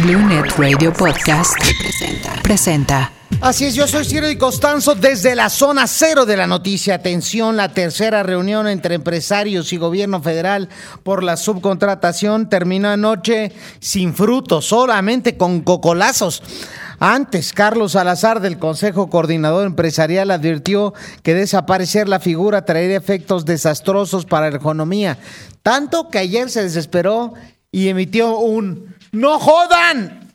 Blue Net Radio Podcast presenta. Así es, yo soy Ciro y Costanzo desde la zona cero de la noticia. Atención, la tercera reunión entre empresarios y gobierno federal por la subcontratación terminó anoche sin frutos, solamente con cocolazos. Antes, Carlos Salazar del Consejo Coordinador Empresarial advirtió que desaparecer la figura traería efectos desastrosos para la economía, tanto que ayer se desesperó y emitió un ¡No jodan!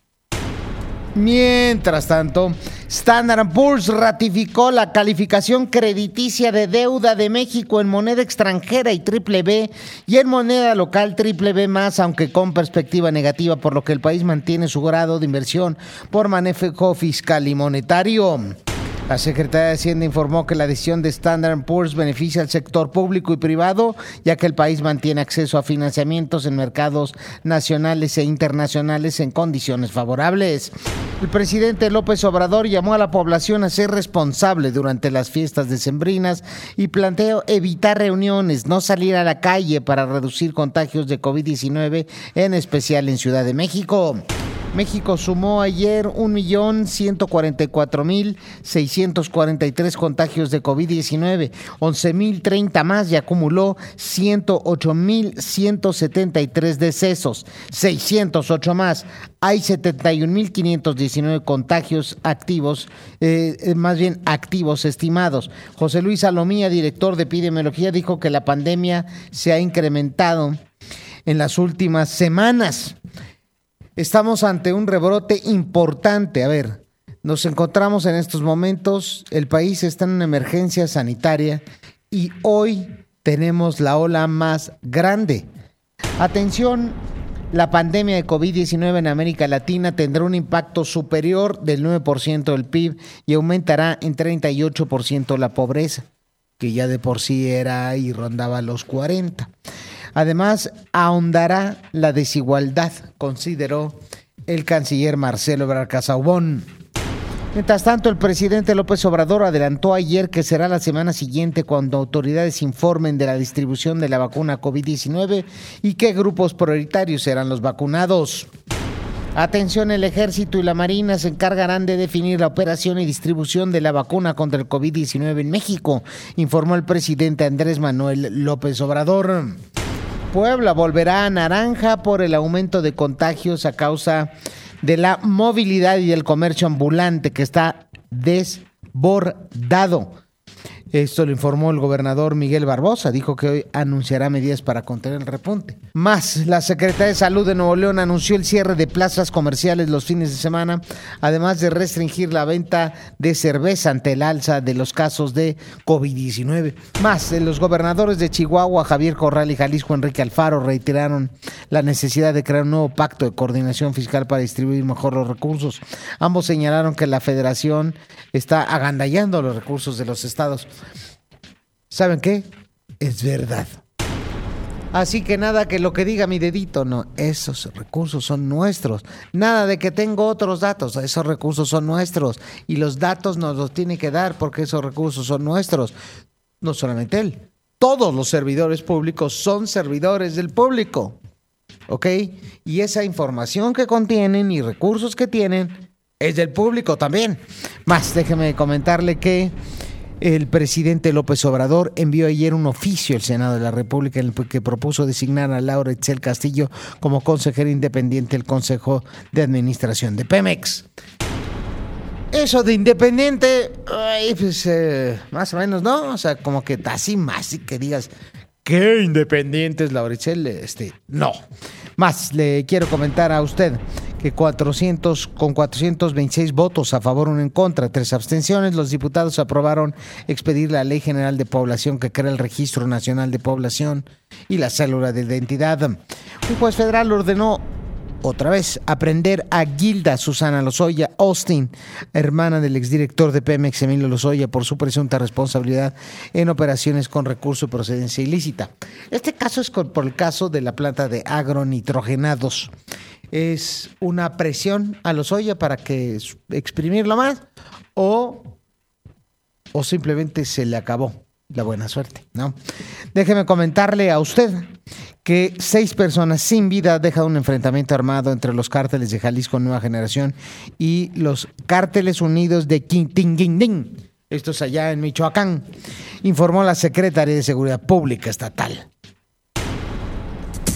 Mientras tanto, Standard Poor's ratificó la calificación crediticia de deuda de México en moneda extranjera y triple B y en moneda local triple B más, aunque con perspectiva negativa, por lo que el país mantiene su grado de inversión por manejo fiscal y monetario. La Secretaría de Hacienda informó que la decisión de Standard Poor's beneficia al sector público y privado, ya que el país mantiene acceso a financiamientos en mercados nacionales e internacionales en condiciones favorables. El presidente López Obrador llamó a la población a ser responsable durante las fiestas decembrinas y planteó evitar reuniones, no salir a la calle para reducir contagios de COVID-19, en especial en Ciudad de México. México sumó ayer 1.144.643 contagios de COVID-19, 11.030 más y acumuló 108.173 decesos, 608 más. Hay 71.519 contagios activos, eh, eh, más bien activos estimados. José Luis Salomía, director de epidemiología, dijo que la pandemia se ha incrementado en las últimas semanas. Estamos ante un rebrote importante. A ver, nos encontramos en estos momentos, el país está en una emergencia sanitaria y hoy tenemos la ola más grande. Atención, la pandemia de COVID-19 en América Latina tendrá un impacto superior del 9% del PIB y aumentará en 38% la pobreza, que ya de por sí era y rondaba los 40. Además, ahondará la desigualdad, consideró el canciller Marcelo Ebrard. Mientras tanto, el presidente López Obrador adelantó ayer que será la semana siguiente cuando autoridades informen de la distribución de la vacuna COVID-19 y qué grupos prioritarios serán los vacunados. Atención, el ejército y la marina se encargarán de definir la operación y distribución de la vacuna contra el COVID-19 en México, informó el presidente Andrés Manuel López Obrador. Puebla volverá a naranja por el aumento de contagios a causa de la movilidad y del comercio ambulante que está desbordado. Esto lo informó el gobernador Miguel Barbosa. Dijo que hoy anunciará medidas para contener el repunte. Más, la Secretaría de Salud de Nuevo León anunció el cierre de plazas comerciales los fines de semana, además de restringir la venta de cerveza ante el alza de los casos de COVID-19. Más, los gobernadores de Chihuahua, Javier Corral y Jalisco, Enrique Alfaro, reiteraron la necesidad de crear un nuevo pacto de coordinación fiscal para distribuir mejor los recursos. Ambos señalaron que la federación está agandallando los recursos de los estados. ¿Saben qué? Es verdad. Así que nada que lo que diga mi dedito, no, esos recursos son nuestros. Nada de que tengo otros datos, esos recursos son nuestros. Y los datos nos los tiene que dar porque esos recursos son nuestros. No solamente él, todos los servidores públicos son servidores del público. ¿Ok? Y esa información que contienen y recursos que tienen es del público también. Más, déjeme comentarle que el presidente López Obrador envió ayer un oficio al Senado de la República en el que propuso designar a Laura Etzel Castillo como consejera independiente del Consejo de Administración de Pemex. Eso de independiente, pues eh, más o menos, ¿no? O sea, como que así más y que digas, ¿qué independiente es Laura Etzel? Este, no. Más, le quiero comentar a usted que 400, con 426 votos a favor, uno en contra, tres abstenciones, los diputados aprobaron expedir la Ley General de Población que crea el Registro Nacional de Población y la célula de identidad. Un juez federal ordenó otra vez aprender a Gilda Susana Lozoya Austin, hermana del exdirector de Pemex Emilio Lozoya, por su presunta responsabilidad en operaciones con recurso de procedencia ilícita. Este caso es por el caso de la planta de agronitrogenados es una presión a Lozoya para que exprimirlo más o, o simplemente se le acabó. La buena suerte, ¿no? Déjeme comentarle a usted que seis personas sin vida dejan un enfrentamiento armado entre los cárteles de Jalisco Nueva Generación y los cárteles unidos de Quintinguindín. Esto es allá en Michoacán, informó la Secretaría de Seguridad Pública Estatal.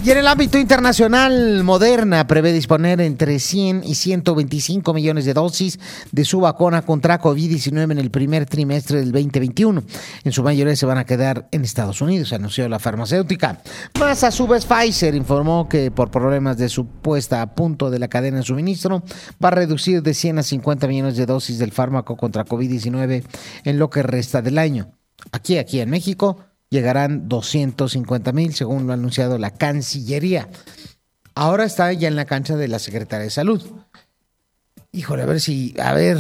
Y en el ámbito internacional, Moderna prevé disponer entre 100 y 125 millones de dosis de su vacuna contra COVID-19 en el primer trimestre del 2021. En su mayoría se van a quedar en Estados Unidos, anunció la farmacéutica. Más a su vez, Pfizer informó que por problemas de su puesta a punto de la cadena de suministro, va a reducir de 100 a 50 millones de dosis del fármaco contra COVID-19 en lo que resta del año. Aquí, aquí en México, llegarán 250 mil, según lo ha anunciado la Cancillería. Ahora está ya en la cancha de la Secretaría de Salud. Híjole, a ver si, a ver,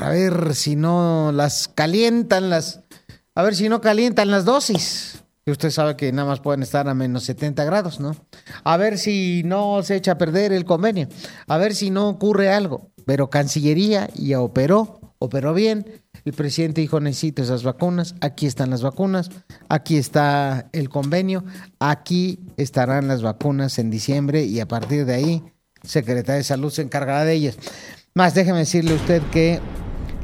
a ver si no las calientan las, a ver si no calientan las dosis. Usted sabe que nada más pueden estar a menos 70 grados, ¿no? A ver si no se echa a perder el convenio. A ver si no ocurre algo. Pero Cancillería ya operó, operó bien el presidente dijo, necesito esas vacunas, aquí están las vacunas, aquí está el convenio, aquí estarán las vacunas en diciembre y a partir de ahí, Secretaría de Salud se encargará de ellas. Más, déjeme decirle usted que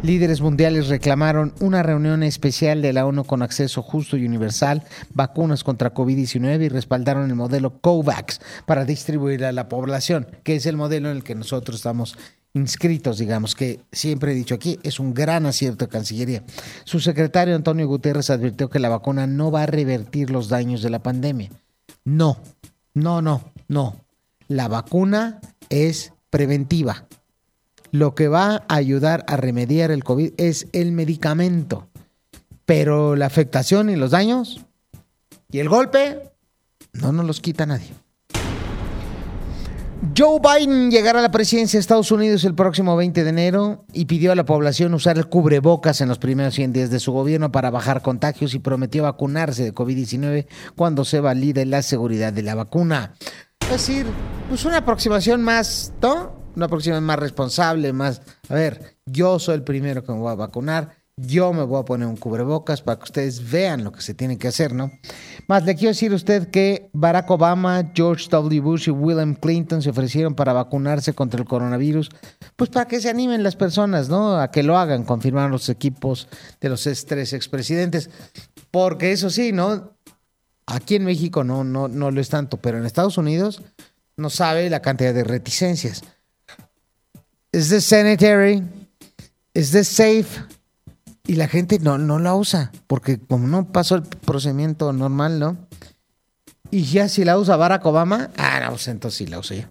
líderes mundiales reclamaron una reunión especial de la ONU con acceso justo y universal, vacunas contra COVID-19 y respaldaron el modelo COVAX para distribuir a la población, que es el modelo en el que nosotros estamos inscritos, digamos, que siempre he dicho aquí, es un gran acierto de Cancillería. Su secretario Antonio Guterres advirtió que la vacuna no va a revertir los daños de la pandemia. No, no, no, no. La vacuna es preventiva. Lo que va a ayudar a remediar el COVID es el medicamento. Pero la afectación y los daños y el golpe no nos los quita nadie. Joe Biden llegará a la presidencia de Estados Unidos el próximo 20 de enero y pidió a la población usar el cubrebocas en los primeros 100 días de su gobierno para bajar contagios y prometió vacunarse de COVID-19 cuando se valide la seguridad de la vacuna. Es decir, pues una aproximación más, ¿no? Una aproximación más responsable, más, a ver, yo soy el primero que me voy a vacunar, yo me voy a poner un cubrebocas para que ustedes vean lo que se tiene que hacer, ¿no? Más, le quiero decir a usted que Barack Obama, George W. Bush y William Clinton se ofrecieron para vacunarse contra el coronavirus, pues para que se animen las personas, ¿no? A que lo hagan, confirmaron los equipos de los tres expresidentes. Porque eso sí, ¿no? Aquí en México no, no, no lo es tanto, pero en Estados Unidos no sabe la cantidad de reticencias. ¿Es this sanitary? ¿Es this safe? Y la gente no, no la usa, porque como no pasó el procedimiento normal, ¿no? Y ya si la usa Barack Obama, ah, no, pues entonces sí la uso yo.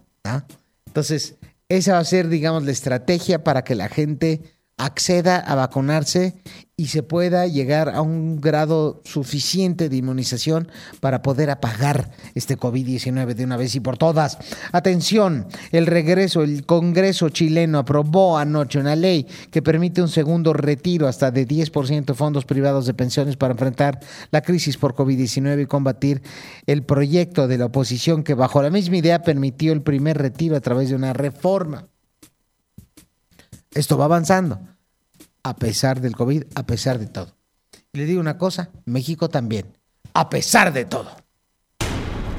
Entonces, esa va a ser, digamos, la estrategia para que la gente acceda a vacunarse y se pueda llegar a un grado suficiente de inmunización para poder apagar este COVID-19 de una vez y por todas. Atención, el regreso, el Congreso chileno aprobó anoche una ley que permite un segundo retiro hasta de 10% de fondos privados de pensiones para enfrentar la crisis por COVID-19 y combatir el proyecto de la oposición que bajo la misma idea permitió el primer retiro a través de una reforma. Esto va avanzando, a pesar del COVID, a pesar de todo. Le digo una cosa, México también, a pesar de todo.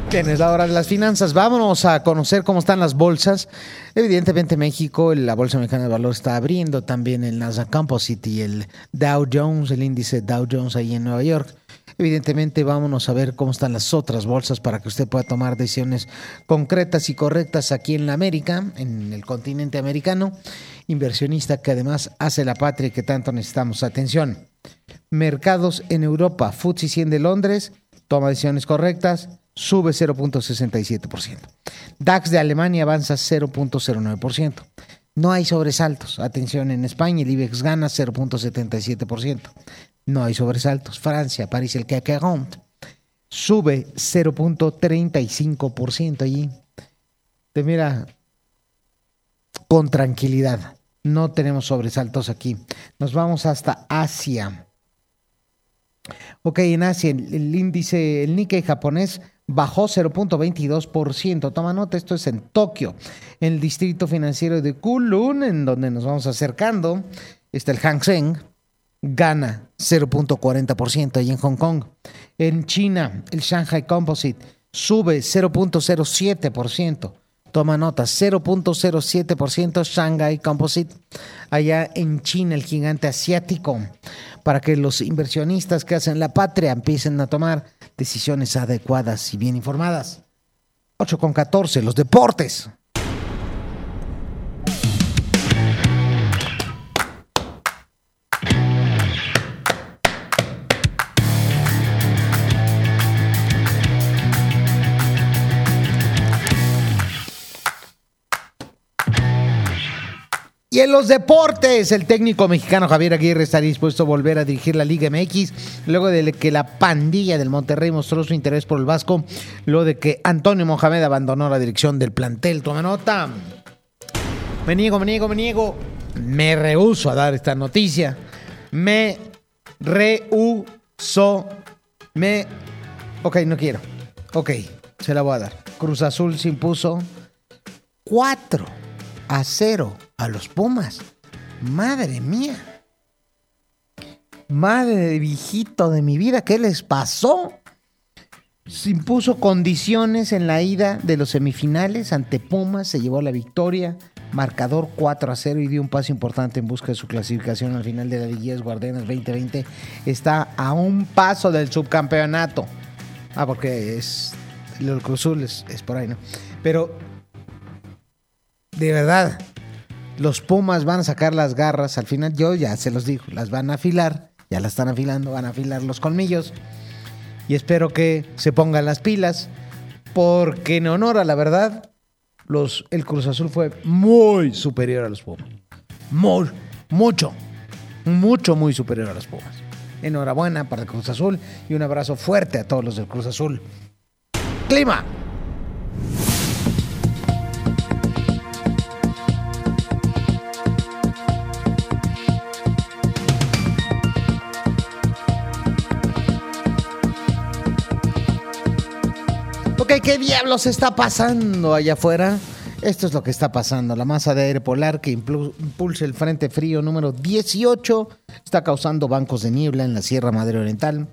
Tienes la hora de las finanzas. Vámonos a conocer cómo están las bolsas. Evidentemente México, la Bolsa Mexicana de Valor está abriendo también el Nasdaq Composite y el Dow Jones, el índice Dow Jones ahí en Nueva York. Evidentemente, vámonos a ver cómo están las otras bolsas para que usted pueda tomar decisiones concretas y correctas aquí en la América, en el continente americano. Inversionista que además hace la patria y que tanto necesitamos. Atención. Mercados en Europa, FTSE 100 de Londres, toma decisiones correctas, sube 0.67%. DAX de Alemania avanza 0.09%. No hay sobresaltos. Atención, en España el IBEX gana 0.77% no hay sobresaltos. Francia, París, el CAC 40 sube 0.35% allí. Te mira con tranquilidad. No tenemos sobresaltos aquí. Nos vamos hasta Asia. Ok, en Asia el, índice, el Nikkei japonés bajó 0.22%. Toma nota, esto es en Tokio, en el distrito financiero de Kulun, en donde nos vamos acercando. Está el Hang Seng gana 0.40% y en Hong Kong. En China, el Shanghai Composite sube 0.07%. Toma nota, 0.07% Shanghai Composite. Allá en China, el gigante asiático, para que los inversionistas que hacen la patria empiecen a tomar decisiones adecuadas y bien informadas. 8.14, los deportes. En los deportes, el técnico mexicano Javier Aguirre está dispuesto a volver a dirigir la Liga MX luego de que la pandilla del Monterrey mostró su interés por el Vasco, luego de que Antonio Mohamed abandonó la dirección del plantel. Toma nota. Me niego, me niego, me niego. Me rehuso a dar esta noticia. Me rehuso. Me. Ok, no quiero. Ok, se la voy a dar. Cruz Azul se impuso 4 a 0 a los Pumas. Madre mía. Madre viejito de mi vida, ¿qué les pasó? Se impuso condiciones en la ida de los semifinales ante Pumas, se llevó la victoria, marcador 4 a 0 y dio un paso importante en busca de su clasificación al final de la Liguilla Guardianes 2020. Está a un paso del subcampeonato. Ah, porque es el Cruzul es, es por ahí, ¿no? Pero de verdad, los Pumas van a sacar las garras. Al final, yo ya se los digo, las van a afilar. Ya las están afilando, van a afilar los colmillos. Y espero que se pongan las pilas. Porque en honor a la verdad, el Cruz Azul fue muy superior a los Pumas. Muy, mucho. Mucho, muy superior a los Pumas. Enhorabuena para el Cruz Azul y un abrazo fuerte a todos los del Cruz Azul. Clima. ¿Qué diablos está pasando allá afuera? Esto es lo que está pasando. La masa de aire polar que impulsa el frente frío número 18 está causando bancos de niebla en la Sierra Madre Oriental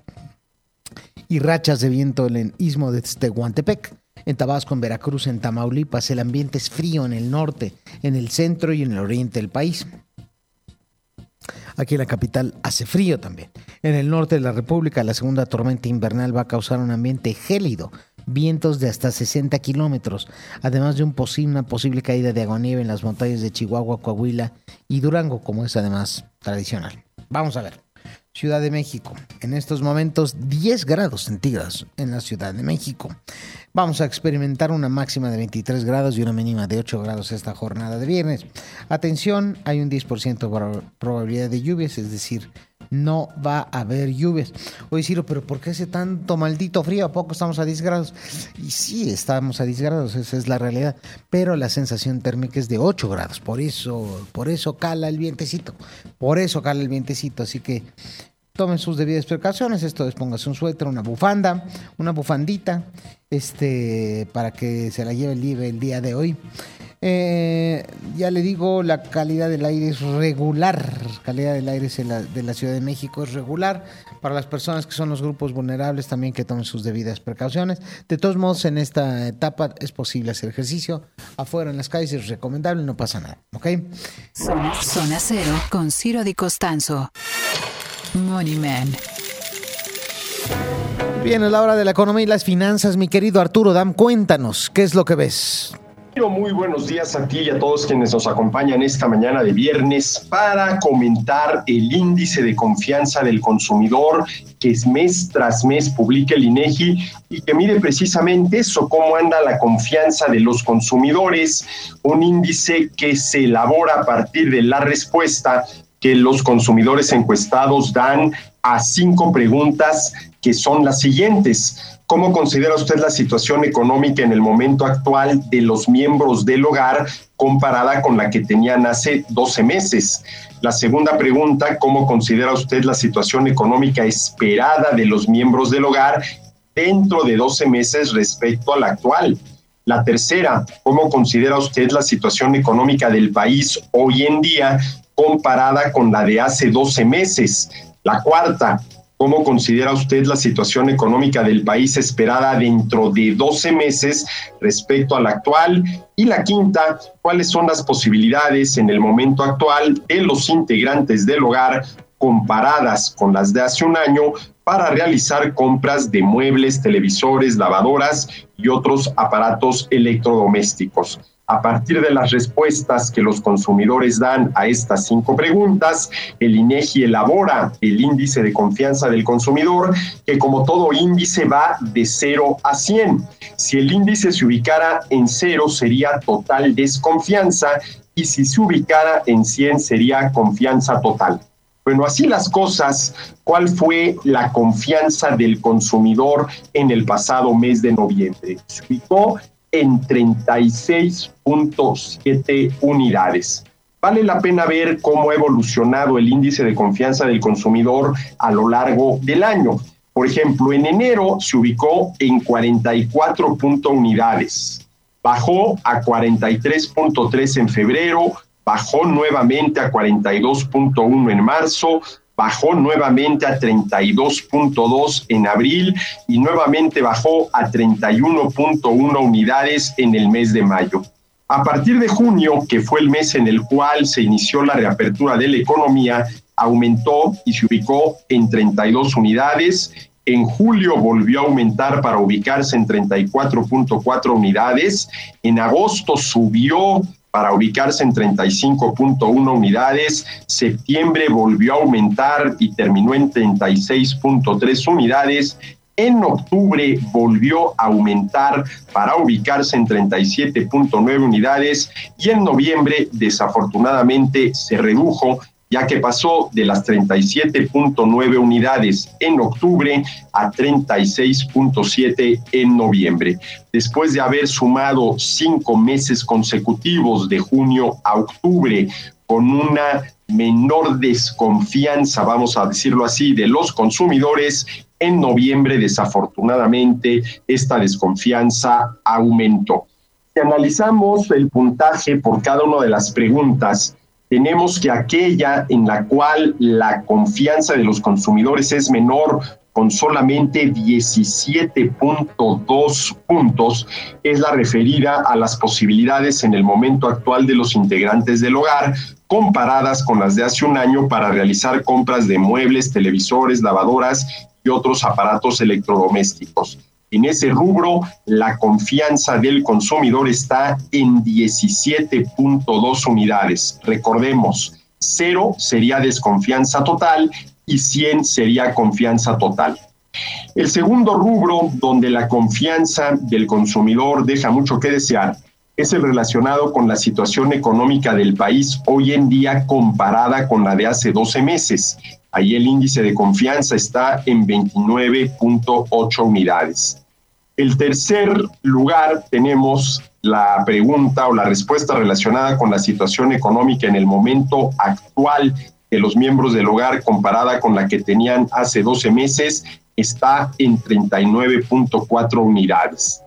y rachas de viento en el istmo de Tehuantepec. En Tabasco, en Veracruz, en Tamaulipas, el ambiente es frío en el norte, en el centro y en el oriente del país. Aquí en la capital hace frío también. En el norte de la República, la segunda tormenta invernal va a causar un ambiente gélido, vientos de hasta 60 kilómetros, además de un posible, una posible caída de agua-nieve en las montañas de Chihuahua, Coahuila y Durango, como es además tradicional. Vamos a ver. Ciudad de México. En estos momentos 10 grados centígrados en la Ciudad de México. Vamos a experimentar una máxima de 23 grados y una mínima de 8 grados esta jornada de viernes. Atención, hay un 10% de probabilidad de lluvias, es decir, no va a haber lluvias. Oye, Ciro, pero ¿por qué hace tanto maldito frío? ¿A poco estamos a 10 grados? Y sí, estamos a 10 grados, esa es la realidad. Pero la sensación térmica es de 8 grados. Por eso, por eso cala el vientecito. Por eso cala el vientecito. Así que tomen sus debidas precauciones. Esto es póngase un suéter, una bufanda, una bufandita, este, para que se la lleve el, el día de hoy. Eh, ya le digo, la calidad del aire es regular. Calidad del aire de la Ciudad de México es regular. Para las personas que son los grupos vulnerables, también que tomen sus debidas precauciones. De todos modos, en esta etapa es posible hacer ejercicio. Afuera en las calles es recomendable, no pasa nada. ¿Ok? Zona, cero con Ciro Di Costanzo. Money Man. Bien, es la hora de la economía y las finanzas, mi querido Arturo Dam. Cuéntanos, ¿qué es lo que ves? Muy buenos días a ti y a todos quienes nos acompañan esta mañana de viernes para comentar el índice de confianza del consumidor que es mes tras mes publica el INEGI y que mide precisamente eso, cómo anda la confianza de los consumidores, un índice que se elabora a partir de la respuesta que los consumidores encuestados dan a cinco preguntas que son las siguientes. ¿Cómo considera usted la situación económica en el momento actual de los miembros del hogar comparada con la que tenían hace 12 meses? La segunda pregunta, ¿cómo considera usted la situación económica esperada de los miembros del hogar dentro de 12 meses respecto a la actual? La tercera, ¿cómo considera usted la situación económica del país hoy en día comparada con la de hace 12 meses. La cuarta, ¿cómo considera usted la situación económica del país esperada dentro de 12 meses respecto a la actual? Y la quinta, ¿cuáles son las posibilidades en el momento actual de los integrantes del hogar comparadas con las de hace un año para realizar compras de muebles, televisores, lavadoras y otros aparatos electrodomésticos. A partir de las respuestas que los consumidores dan a estas cinco preguntas, el INEGI elabora el índice de confianza del consumidor, que como todo índice va de 0 a 100. Si el índice se ubicara en 0 sería total desconfianza y si se ubicara en 100 sería confianza total. Bueno, así las cosas, ¿cuál fue la confianza del consumidor en el pasado mes de noviembre? Se ubicó en 36.7 unidades. Vale la pena ver cómo ha evolucionado el índice de confianza del consumidor a lo largo del año. Por ejemplo, en enero se ubicó en 44 unidades, bajó a 43.3 en febrero, bajó nuevamente a 42.1 en marzo, bajó nuevamente a 32.2 en abril y nuevamente bajó a 31.1 unidades en el mes de mayo. A partir de junio, que fue el mes en el cual se inició la reapertura de la economía, aumentó y se ubicó en 32 unidades. En julio volvió a aumentar para ubicarse en 34.4 unidades. En agosto subió para ubicarse en 35.1 unidades. Septiembre volvió a aumentar y terminó en 36.3 unidades. En octubre volvió a aumentar para ubicarse en 37.9 unidades y en noviembre desafortunadamente se redujo ya que pasó de las 37.9 unidades en octubre a 36.7 en noviembre. Después de haber sumado cinco meses consecutivos de junio a octubre con una menor desconfianza, vamos a decirlo así, de los consumidores, en noviembre desafortunadamente esta desconfianza aumentó. Si analizamos el puntaje por cada una de las preguntas, tenemos que aquella en la cual la confianza de los consumidores es menor con solamente 17.2 puntos, es la referida a las posibilidades en el momento actual de los integrantes del hogar comparadas con las de hace un año para realizar compras de muebles, televisores, lavadoras y otros aparatos electrodomésticos. En ese rubro, la confianza del consumidor está en 17.2 unidades. Recordemos, cero sería desconfianza total y 100 sería confianza total. El segundo rubro donde la confianza del consumidor deja mucho que desear es el relacionado con la situación económica del país hoy en día comparada con la de hace 12 meses. Ahí el índice de confianza está en 29.8 unidades. El tercer lugar tenemos la pregunta o la respuesta relacionada con la situación económica en el momento actual de los miembros del hogar comparada con la que tenían hace 12 meses está en 39.4 unidades.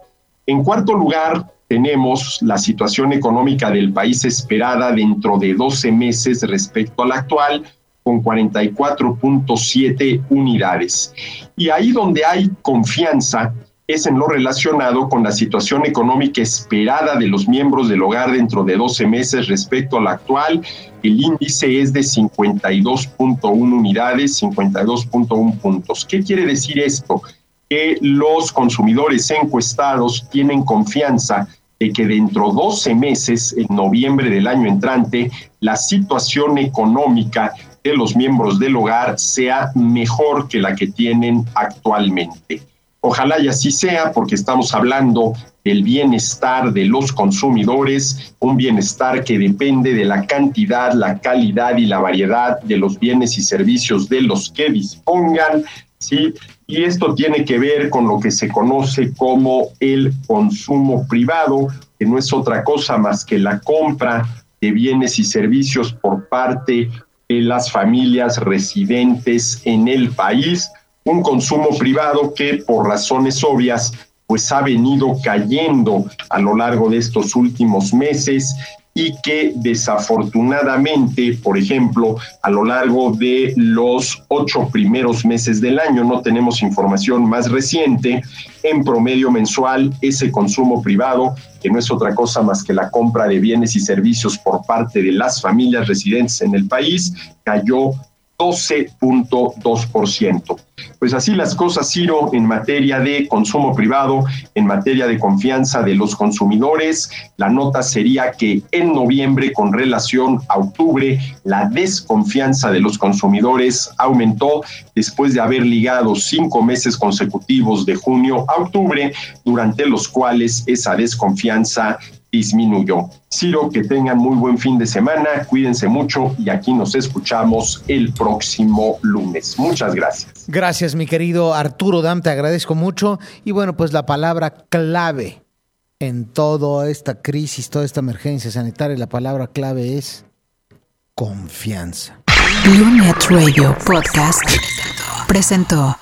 En cuarto lugar, tenemos la situación económica del país esperada dentro de 12 meses respecto a la actual, con 44.7 unidades. Y ahí donde hay confianza es en lo relacionado con la situación económica esperada de los miembros del hogar dentro de 12 meses respecto a la actual. El índice es de 52.1 unidades, 52.1 puntos. ¿Qué quiere decir esto? Que los consumidores encuestados tienen confianza de que dentro de 12 meses, en noviembre del año entrante, la situación económica de los miembros del hogar sea mejor que la que tienen actualmente. Ojalá y así sea, porque estamos hablando del bienestar de los consumidores, un bienestar que depende de la cantidad, la calidad y la variedad de los bienes y servicios de los que dispongan, ¿sí? Y esto tiene que ver con lo que se conoce como el consumo privado, que no es otra cosa más que la compra de bienes y servicios por parte de las familias residentes en el país un consumo privado que por razones obvias pues ha venido cayendo a lo largo de estos últimos meses y que desafortunadamente, por ejemplo, a lo largo de los ocho primeros meses del año, no tenemos información más reciente, en promedio mensual ese consumo privado, que no es otra cosa más que la compra de bienes y servicios por parte de las familias residentes en el país, cayó 12.2%. Pues así las cosas, Ciro, en materia de consumo privado, en materia de confianza de los consumidores. La nota sería que en noviembre, con relación a octubre, la desconfianza de los consumidores aumentó después de haber ligado cinco meses consecutivos de junio a octubre, durante los cuales esa desconfianza disminuyó. Ciro, que tengan muy buen fin de semana, cuídense mucho y aquí nos escuchamos el próximo lunes. Muchas gracias. Gracias, mi querido Arturo Dam, te agradezco mucho. Y bueno, pues la palabra clave en toda esta crisis, toda esta emergencia sanitaria, la palabra clave es confianza. Lunet Radio Podcast presentó.